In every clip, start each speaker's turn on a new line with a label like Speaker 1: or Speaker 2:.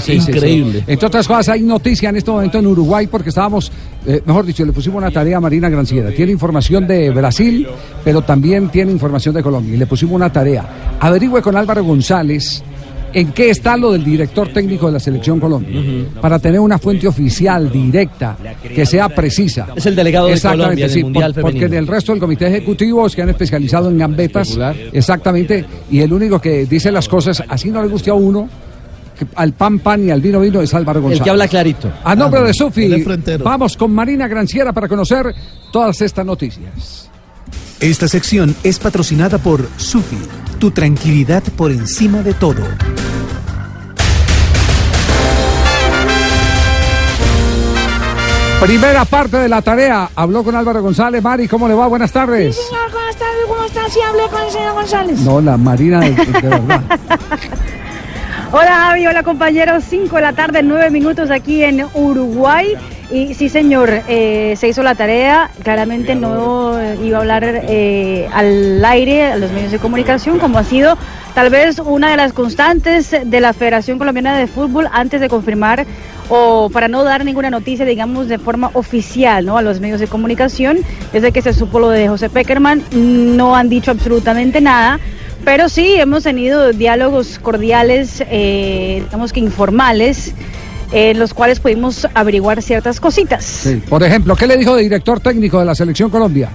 Speaker 1: Sí,
Speaker 2: Increíble.
Speaker 1: sí. Entre otras cosas, hay noticia en este momento en Uruguay porque estábamos, eh, mejor dicho, le pusimos una tarea a Marina Granciera. Tiene información de Brasil, pero también tiene información de Colombia. Y le pusimos una tarea. Averigüe con Álvaro González en qué está lo del director técnico de la Selección Colombia. Para tener una fuente oficial, directa, que sea precisa.
Speaker 2: Es el delegado de Colombia en el Mundial
Speaker 1: por- porque del resto del comité ejecutivo se han especializado en gambetas. Exactamente. Y el único que dice las cosas, así no le guste a uno, que al pan pan y al vino vino es Álvaro González.
Speaker 2: El que habla clarito.
Speaker 1: A nombre de Sufi, vamos con Marina Granciera para conocer todas estas noticias.
Speaker 3: Esta sección es patrocinada por Sufi, tu tranquilidad por encima de todo.
Speaker 1: Primera parte de la tarea. Habló con Álvaro González. Mari, ¿cómo le va? Buenas tardes.
Speaker 4: Señor, buenas tardes, ¿cómo está? Sí, hablé con el señor González.
Speaker 1: No, la Marina de, de verdad.
Speaker 5: Hola Javi, hola compañeros, 5 de la tarde, 9 minutos aquí en Uruguay. Y sí señor, eh, se hizo la tarea, claramente no iba a hablar eh, al aire, a los medios de comunicación, como ha sido tal vez una de las constantes de la Federación Colombiana de Fútbol antes de confirmar o para no dar ninguna noticia, digamos, de forma oficial ¿no? a los medios de comunicación. Desde que se supo lo de José Peckerman, no han dicho absolutamente nada. Pero sí, hemos tenido diálogos cordiales, eh, digamos que informales, en los cuales pudimos averiguar ciertas cositas.
Speaker 1: Sí. Por ejemplo, ¿qué le dijo de director técnico de la Selección Colombia?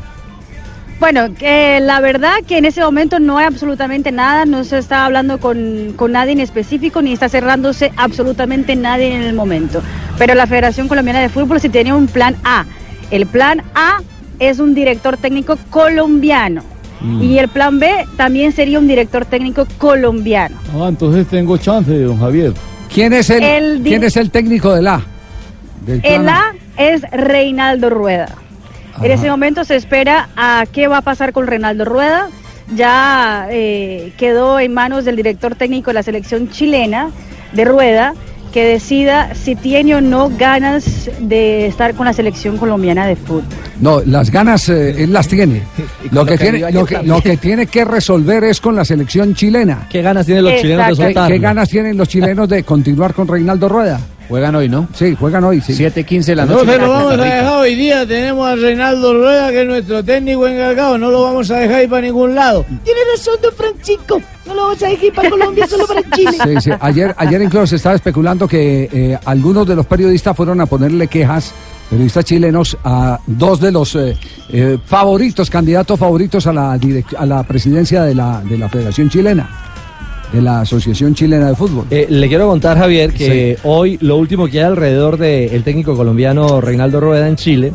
Speaker 5: Bueno, que la verdad que en ese momento no hay absolutamente nada, no se está hablando con, con nadie en específico, ni está cerrándose absolutamente nadie en el momento. Pero la Federación Colombiana de Fútbol sí tiene un plan A. El plan A es un director técnico colombiano.
Speaker 6: Mm.
Speaker 5: Y el plan B también sería un director técnico colombiano.
Speaker 6: Ah, entonces tengo chance, don Javier.
Speaker 1: ¿Quién es el, ¿quién es el técnico del A? Del
Speaker 5: El A es Reinaldo Rueda. En ese momento se espera a qué va a pasar con Reinaldo Rueda. Ya eh, quedó en manos del director técnico de la selección chilena de Rueda que decida si tiene o no ganas de estar con la selección colombiana de fútbol.
Speaker 1: No, las ganas eh, él las tiene. Lo
Speaker 2: lo
Speaker 1: que tiene, lo que, lo que tiene que resolver es con la selección chilena.
Speaker 2: ¿Qué ganas tienen los chilenos de
Speaker 1: ¿Qué,
Speaker 2: soltarlo?
Speaker 1: qué ganas tienen los chilenos de continuar con Reinaldo Rueda?
Speaker 7: Juegan hoy, ¿no?
Speaker 1: Sí, juegan hoy, sí.
Speaker 7: 7.15 de la
Speaker 6: No
Speaker 7: noche.
Speaker 6: se lo vamos a dejar hoy día. Tenemos a Reinaldo Rueda, que es nuestro técnico encargado. No lo vamos a dejar ir para ningún lado.
Speaker 4: Tiene razón, don Francisco. No lo vamos a dejar ir para Colombia, solo para Chile.
Speaker 1: Sí, sí. Ayer, ayer incluso se estaba especulando que eh, algunos de los periodistas fueron a ponerle quejas, periodistas chilenos, a dos de los eh, eh, favoritos, candidatos favoritos a la, a la presidencia de la, de la Federación Chilena, de la Asociación Chilena de Fútbol.
Speaker 2: Eh, le quiero contar, Javier, que hoy lo último que hay alrededor del técnico colombiano Reinaldo Rueda en Chile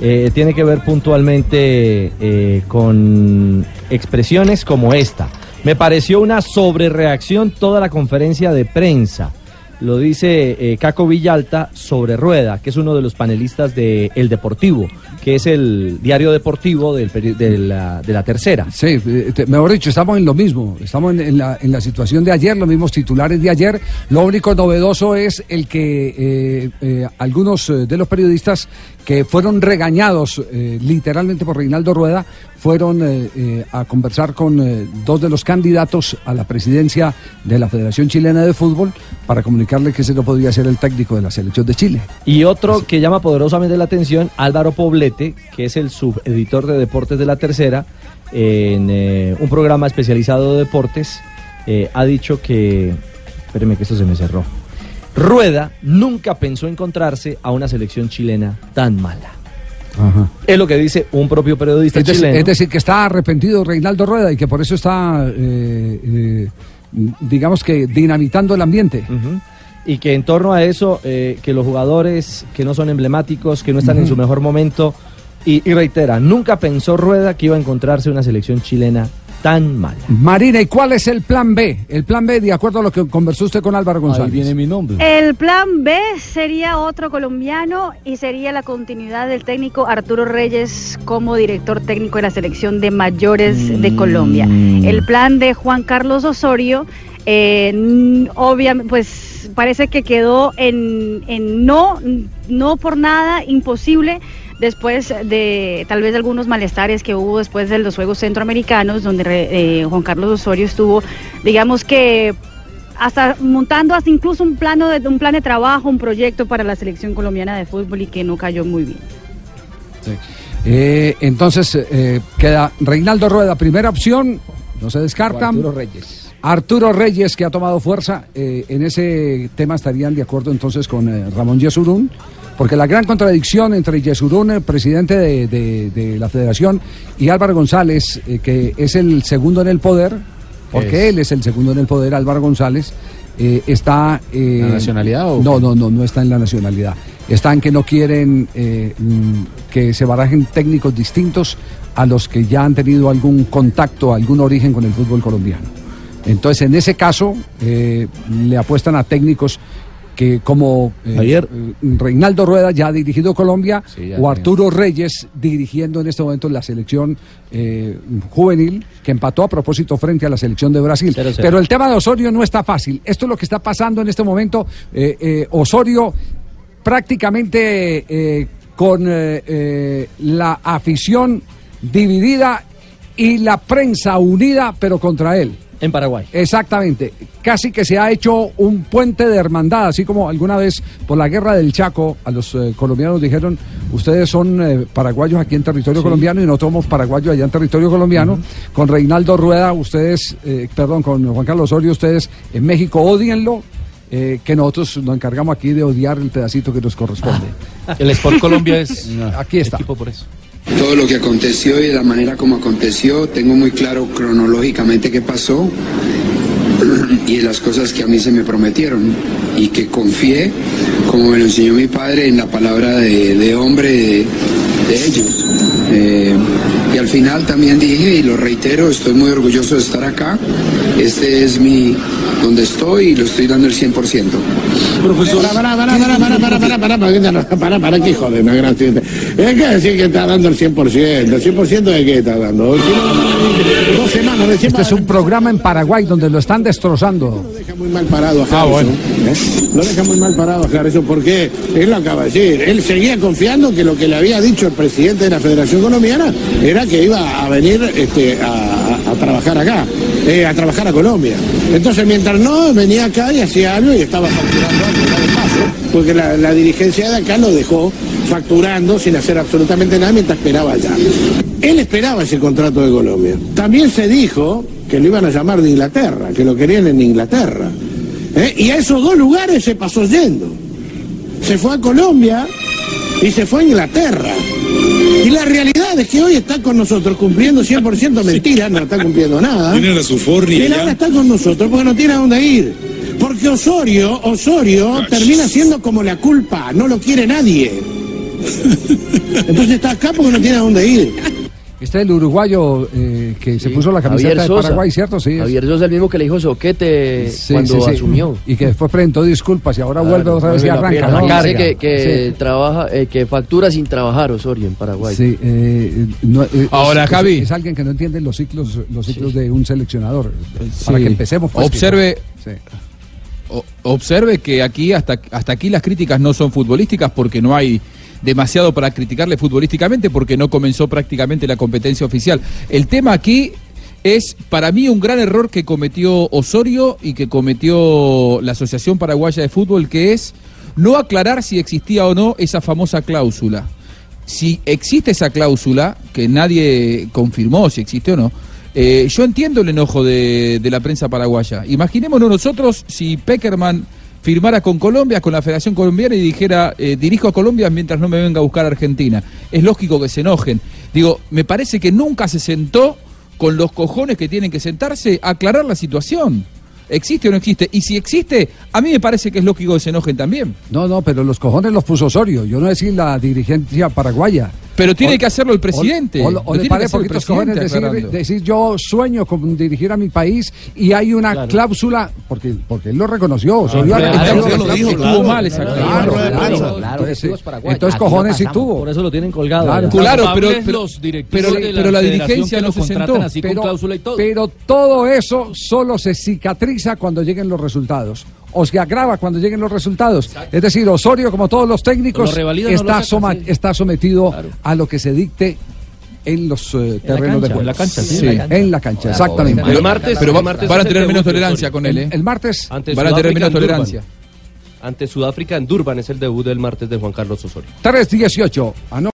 Speaker 2: eh, tiene que ver puntualmente eh, con expresiones como esta. Me pareció una sobrereacción toda la conferencia de prensa. Lo dice eh, Caco Villalta sobre Rueda, que es uno de los panelistas de El Deportivo, que es el diario deportivo del de, la, de la tercera.
Speaker 1: Sí, eh, mejor dicho, estamos en lo mismo. Estamos en, la, situación de ayer, los mismos titulares de ayer. Lo único novedoso es el que eh, algunos de los periodistas que fueron regañados eh, literalmente por Reinaldo Rueda fueron eh, eh, a conversar con dos de los candidatos a la presidencia de la Federación Chilena de Fútbol para comunicarle que ese no podría ser el técnico de la selección de Chile.
Speaker 2: Y otro que llama poderosamente la atención, Álvaro Poblete, que es el subeditor de deportes de la tercera, en un programa especializado de deportes, ha dicho que, espéreme que esto se me cerró, Rueda nunca pensó encontrarse a una selección chilena tan mala. Es lo que dice un propio periodista
Speaker 1: Es, dec-
Speaker 2: chileno.
Speaker 1: es decir, que está arrepentido Reinaldo Rueda y que por eso está, eh, eh, digamos que, dinamitando el ambiente.
Speaker 2: y que en torno a eso, eh, que los jugadores que no son emblemáticos, que no están en su mejor momento, y, y reitera, nunca pensó Rueda que iba a encontrarse una selección chilena tan mal.
Speaker 1: Marina, ¿y cuál es el plan B? El plan B, de acuerdo a lo que conversó usted con Álvaro González.
Speaker 2: Ahí viene mi nombre.
Speaker 5: El plan B sería otro colombiano y sería la continuidad del técnico Arturo Reyes como director técnico de la selección de mayores de Colombia. El plan de Juan Carlos Osorio, eh, obviamente, pues parece que quedó en, en no, no por nada imposible después de tal vez algunos malestares que hubo después de los Juegos Centroamericanos, donde eh, Juan Carlos Osorio estuvo, digamos que hasta montando hasta incluso un plano de un plan de trabajo, un proyecto para la selección colombiana de fútbol y que no cayó muy bien.
Speaker 1: Eh, entonces eh, queda Reinaldo Rueda, primera opción, no se descarta.
Speaker 2: Arturo Reyes.
Speaker 1: Arturo Reyes, que ha tomado fuerza, eh, en ese tema estarían de acuerdo entonces con eh, Ramón Yesurún, porque la gran contradicción entre Yesurún, el presidente de, de- de la federación, y Álvaro González, eh, que es el segundo en el poder, porque
Speaker 7: Es.
Speaker 1: él es el segundo en el poder, Álvaro González, eh, está... eh,
Speaker 7: ¿La nacionalidad o
Speaker 1: No, no, no, no está en la nacionalidad. Está en que no quieren eh, mm, que se barajen técnicos distintos a los que ya han tenido algún contacto, algún origen con el fútbol colombiano. Entonces, en ese caso, le apuestan a técnicos que como eh,
Speaker 7: Javier.
Speaker 1: eh, Reinaldo Rueda ya ha dirigido Colombia
Speaker 7: Sí,
Speaker 1: o. Arturo Reyes dirigiendo en este momento la selección eh, juvenil que empató a propósito frente a la selección de Brasil.
Speaker 2: Cero, cero.
Speaker 1: Pero el tema de Osorio no está fácil. Esto es lo que está pasando en este momento. Eh, Osorio prácticamente con la afición dividida y la prensa unida, pero contra él.
Speaker 2: En Paraguay.
Speaker 1: Exactamente. Casi que se ha hecho un puente de hermandad, así como alguna vez por la guerra del Chaco a los eh, colombianos dijeron, ustedes son eh, paraguayos aquí en territorio colombiano y nosotros somos paraguayos allá en territorio colombiano. Con Reinaldo Rueda, ustedes, eh, perdón, con Juan Carlos Osorio, ustedes en México odienlo. que nosotros nos encargamos aquí de odiar el pedacito que nos corresponde.
Speaker 7: El Sport Colombia es
Speaker 1: Aquí está.
Speaker 7: equipo por eso.
Speaker 8: Todo lo que aconteció y la manera como aconteció, tengo muy claro cronológicamente qué pasó y las cosas que a mí se me prometieron y que confié, como me lo enseñó mi padre, en la palabra de, de hombre de, de ellos. Eh, y al final también dije, y lo reitero, estoy muy orgulloso de estar acá. Este es mi, donde estoy y lo estoy dando el 100%.
Speaker 6: Profesor. Para, para, para, para, para, para, para, para, para, para, para, que joder, no, gracias. Es que decir que está dando el 100%. ¿El 100% de qué está dando? Dos semanas recién
Speaker 1: Este es un programa en Paraguay donde lo están destrozando.
Speaker 6: Lo deja muy mal parado a
Speaker 7: Ah, bueno.
Speaker 6: ¿eh? Lo deja muy mal parado a Harrison porque él lo acaba de decir. Él seguía confiando que lo que le había dicho el presidente de la Federación Colombiana era que iba a venir este, a, a- a trabajar acá, eh, a trabajar a Colombia. Entonces, mientras no, venía acá y hacía algo y estaba facturando algo porque la, la dirigencia de acá lo dejó facturando sin hacer absolutamente nada mientras esperaba allá. Él esperaba ese contrato de Colombia. También se dijo que lo iban a llamar de Inglaterra, que lo querían en Inglaterra. ¿eh? Y a esos dos lugares se pasó yendo. Se fue a Colombia y se fue a Inglaterra. Y la realidad es que hoy está con nosotros cumpliendo 100% mentiras, no está cumpliendo nada.
Speaker 9: Tiene la Suforri
Speaker 6: Él
Speaker 9: allá.
Speaker 6: ahora está con nosotros porque no tiene a dónde ir. Porque Osorio, Osorio termina siendo como la culpa, no lo quiere nadie. Entonces está acá porque no tiene a dónde ir.
Speaker 1: Este es el uruguayo eh, que se puso la
Speaker 10: Javier
Speaker 1: camiseta de
Speaker 10: Sosa.
Speaker 1: Paraguay, ¿cierto? Sí. es-
Speaker 10: Javier Sosa, el mismo que le dijo Soquete
Speaker 1: Sí,
Speaker 10: cuando
Speaker 1: sí, sí.
Speaker 10: asumió.
Speaker 1: Y que después presentó disculpas y ahora vuelve otra vez y
Speaker 10: la
Speaker 1: arranca. ¿no?
Speaker 10: Dice que, que
Speaker 1: Sí.
Speaker 10: trabaja, eh, que factura sin trabajar Osorio en Paraguay.
Speaker 1: Sí, eh, no, eh,
Speaker 7: Ahora,
Speaker 1: es,
Speaker 7: Javi.
Speaker 1: Es, es alguien que no entiende los ciclos, los ciclos de un seleccionador. Para
Speaker 7: Sí.
Speaker 1: que empecemos. pues,
Speaker 7: Observe,
Speaker 1: Sí.
Speaker 7: o- observe que aquí hasta, hasta aquí las críticas no son futbolísticas porque no hay demasiado para criticarle futbolísticamente porque no comenzó prácticamente la competencia oficial. El tema aquí es para mí un gran error que cometió Osorio y que cometió la Asociación Paraguaya de Fútbol que es no aclarar si existía o no esa famosa cláusula. Si existe esa cláusula, que nadie confirmó si existe o no, eh, yo entiendo el enojo de, de la prensa paraguaya. Imaginémonos nosotros si Peckerman firmara con Colombia, con la Federación Colombiana y dijera, eh, dirijo a Colombia mientras no me venga a buscar a Argentina. Es lógico que se enojen. Digo, me parece que nunca se sentó con los cojones que tienen que sentarse a aclarar la situación. ¿Existe o no existe? Y si existe, a mí me parece que es lógico que se enojen también.
Speaker 1: No, no, pero los cojones los puso Osorio. Yo no decir la dirigencia paraguaya.
Speaker 7: Pero tiene que hacerlo el presidente.
Speaker 1: O, o- o le
Speaker 7: el
Speaker 1: poquitos cojones decir, yo sueño con dirigir a mi país y hay una cláusula, porque, porque él lo reconoció.
Speaker 7: Claro. Estuvo mal esa
Speaker 1: Claro,
Speaker 7: cláusula.
Speaker 1: claro,
Speaker 7: Claro,
Speaker 1: claro.
Speaker 7: claro,
Speaker 1: Entonces, cojones y tuvo.
Speaker 2: Por eso lo tienen colgado.
Speaker 1: Claro,
Speaker 7: pero, pero,
Speaker 9: la
Speaker 7: pero la
Speaker 9: federación
Speaker 7: dirigencia no
Speaker 9: lo
Speaker 7: se sentó.
Speaker 9: así con cláusula y todo.
Speaker 1: Pero todo eso solo se cicatriza cuando lleguen los resultados. O se agrava cuando lleguen los resultados. Es decir, Osorio, como todos los técnicos,
Speaker 9: Lo revalida, no lo
Speaker 1: está,
Speaker 9: saca,
Speaker 1: soma-
Speaker 9: sí.
Speaker 1: está sometido a lo que se dicte en los eh, terrenos de juego.
Speaker 7: en la cancha, sí,
Speaker 1: Sí,
Speaker 7: en la cancha.
Speaker 1: en la cancha,
Speaker 7: Hola,
Speaker 1: exactamente.
Speaker 7: El martes- Pero va- martes van a tener menos tolerancia con él, ¿eh?
Speaker 1: El, martes
Speaker 7: Van a tener menos tolerancia.
Speaker 11: Ante Sudáfrica en Durban es el debut del martes de Juan Carlos Osorio.
Speaker 1: 3-18.